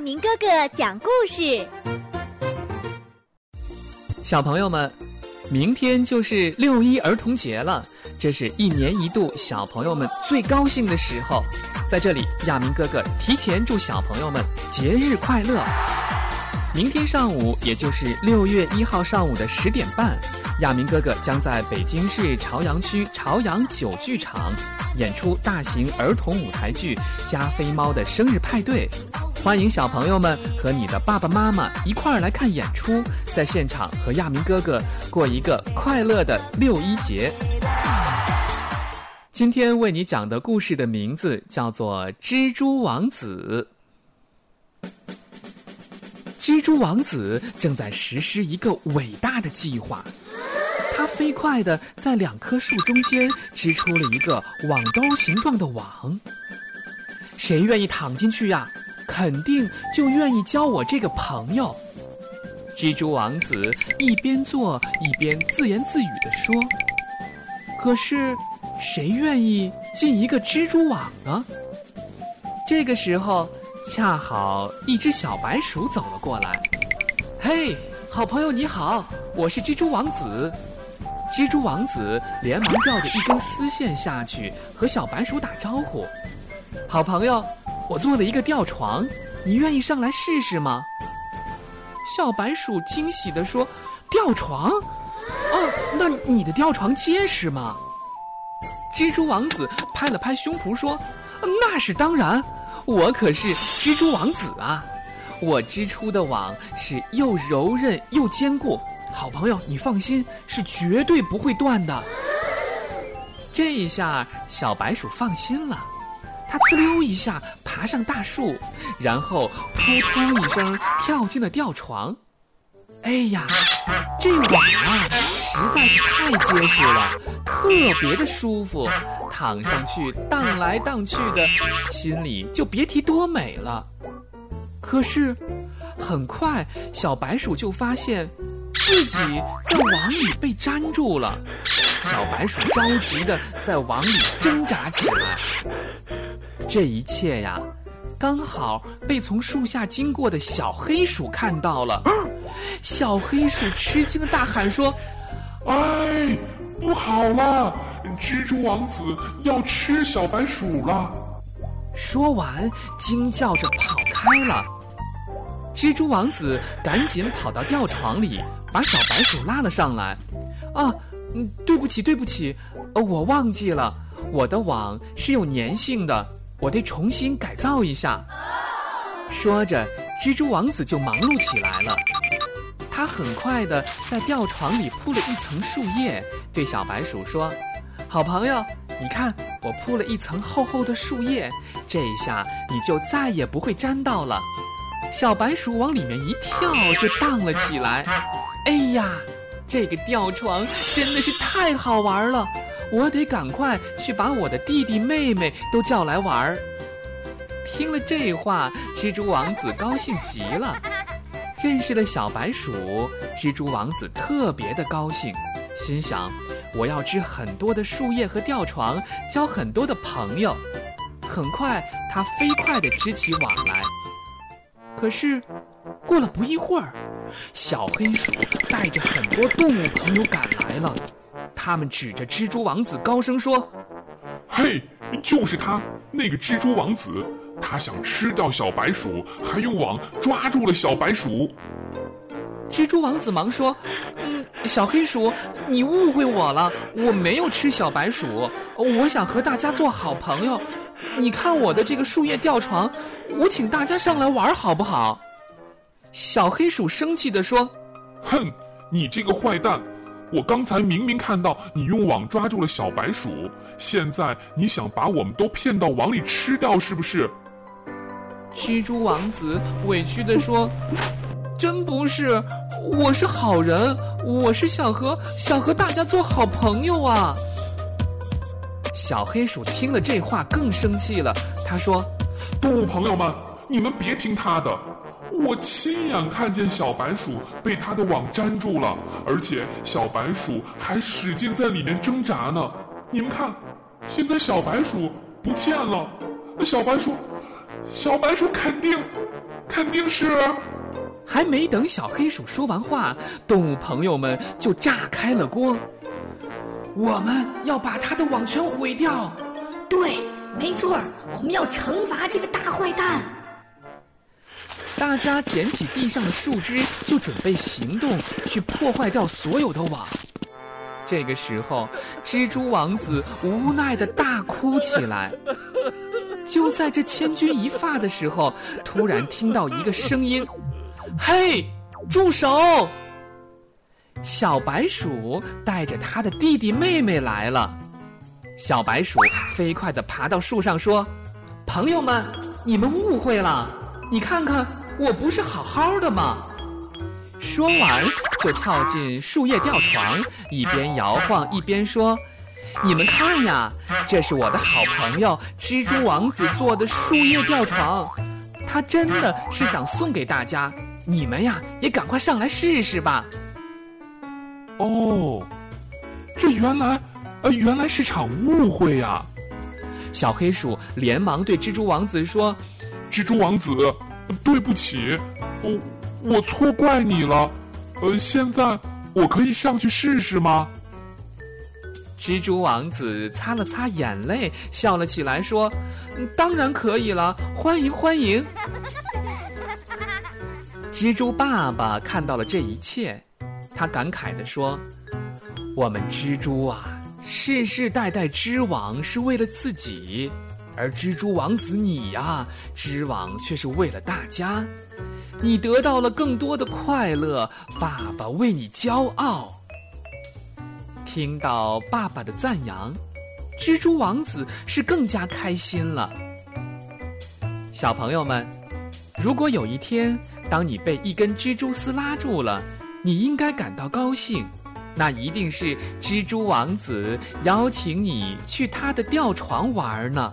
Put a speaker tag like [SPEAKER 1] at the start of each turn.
[SPEAKER 1] 明哥哥讲故事。
[SPEAKER 2] 小朋友们，明天就是六一儿童节了，这是一年一度小朋友们最高兴的时候。在这里，亚明哥哥提前祝小朋友们节日快乐。明天上午，也就是六月一号上午的十点半，亚明哥哥将在北京市朝阳区朝阳九剧场演出大型儿童舞台剧《加菲猫的生日派对》，欢迎小朋友们和你的爸爸妈妈一块儿来看演出，在现场和亚明哥哥过一个快乐的六一节。今天为你讲的故事的名字叫做《蜘蛛王子》。蜘蛛王子正在实施一个伟大的计划，飞快地在两棵树中间织出了一个网兜形状的网。谁愿意躺进去呀？肯定就愿意交我这个朋友。蜘蛛王子一边做一边自言自语地说：“可是，谁愿意进一个蜘蛛网呢？”这个时候。恰好一只小白鼠走了过来，嘿，好朋友你好，我是蜘蛛王子。蜘蛛王子连忙吊着一根丝线下去和小白鼠打招呼：“好朋友，我做了一个吊床，你愿意上来试试吗？”小白鼠惊喜地说：“吊床？哦，那你的吊床结实吗？”蜘蛛王子拍了拍胸脯说：“那是当然。”我可是蜘蛛王子啊！我织出的网是又柔韧又坚固，好朋友，你放心，是绝对不会断的。这一下，小白鼠放心了，它呲溜一下爬上大树，然后扑通一声跳进了吊床。哎呀，这网啊，实在是太结实了，特别的舒服，躺上去荡来荡去的，心里就别提多美了。可是，很快小白鼠就发现自己在网里被粘住了，小白鼠着急的在网里挣扎起来。这一切呀，刚好被从树下经过的小黑鼠看到了。小黑鼠吃惊的大喊说：“
[SPEAKER 3] 哎，不好了！蜘蛛王子要吃小白鼠了！”
[SPEAKER 2] 说完，惊叫着跑开了。蜘蛛王子赶紧跑到吊床里，把小白鼠拉了上来。“啊，嗯，对不起，对不起，我忘记了，我的网是有粘性的，我得重新改造一下。”说着，蜘蛛王子就忙碌起来了。他很快的在吊床里铺了一层树叶，对小白鼠说：“好朋友，你看我铺了一层厚厚的树叶，这一下你就再也不会沾到了。”小白鼠往里面一跳，就荡了起来。哎呀，这个吊床真的是太好玩了！我得赶快去把我的弟弟妹妹都叫来玩儿。听了这话，蜘蛛王子高兴极了。认识了小白鼠，蜘蛛王子特别的高兴，心想：我要织很多的树叶和吊床，交很多的朋友。很快，他飞快地织起网来。可是，过了不一会儿，小黑鼠带着很多动物朋友赶来了，他们指着蜘蛛王子高声说：“
[SPEAKER 3] 嘿，就是他，那个蜘蛛王子。”他想吃掉小白鼠，还用网抓住了小白鼠。
[SPEAKER 2] 蜘蛛王子忙说：“嗯，小黑鼠，你误会我了，我没有吃小白鼠，我想和大家做好朋友。你看我的这个树叶吊床，我请大家上来玩好不好？”小黑鼠生气地说：“
[SPEAKER 3] 哼，你这个坏蛋！我刚才明明看到你用网抓住了小白鼠，现在你想把我们都骗到网里吃掉，是不是？”
[SPEAKER 2] 蜘蛛王子委屈地说：“真不是，我是好人，我是想和想和大家做好朋友啊。”小黑鼠听了这话更生气了，他说：“
[SPEAKER 3] 动物朋友们，你们别听他的，我亲眼看见小白鼠被它的网粘住了，而且小白鼠还使劲在里面挣扎呢。你们看，现在小白鼠不见了，小白鼠。”小白鼠肯定，肯定是。
[SPEAKER 2] 还没等小黑鼠说完话，动物朋友们就炸开了锅。我们要把它的网全毁掉。
[SPEAKER 4] 对，没错，我们要惩罚这个大坏蛋。
[SPEAKER 2] 大家捡起地上的树枝，就准备行动去破坏掉所有的网。这个时候，蜘蛛王子无奈的大哭起来。就在这千钧一发的时候，突然听到一个声音。嘿，住手！小白鼠带着它的弟弟妹妹来了。小白鼠飞快地爬到树上说：“朋友们，你们误会了。你看看，我不是好好的吗？”说完就跳进树叶吊床，一边摇晃一边说：“你们看呀，这是我的好朋友蜘蛛王子做的树叶吊床，他真的是想送给大家。”你们呀，也赶快上来试试吧。
[SPEAKER 3] 哦，这原来，呃，原来是场误会呀！
[SPEAKER 2] 小黑鼠连忙对蜘蛛王子说：“
[SPEAKER 3] 蜘蛛王子，对不起，我我错怪你了。呃，现在我可以上去试试吗？”
[SPEAKER 2] 蜘蛛王子擦了擦眼泪，笑了起来，说：“当然可以了，欢迎欢迎。”蜘蛛爸爸看到了这一切，他感慨地说：“我们蜘蛛啊，世世代代织网是为了自己，而蜘蛛王子你呀，织网却是为了大家。你得到了更多的快乐，爸爸为你骄傲。”听到爸爸的赞扬，蜘蛛王子是更加开心了。小朋友们，如果有一天，当你被一根蜘蛛丝拉住了，你应该感到高兴，那一定是蜘蛛王子邀请你去他的吊床玩呢。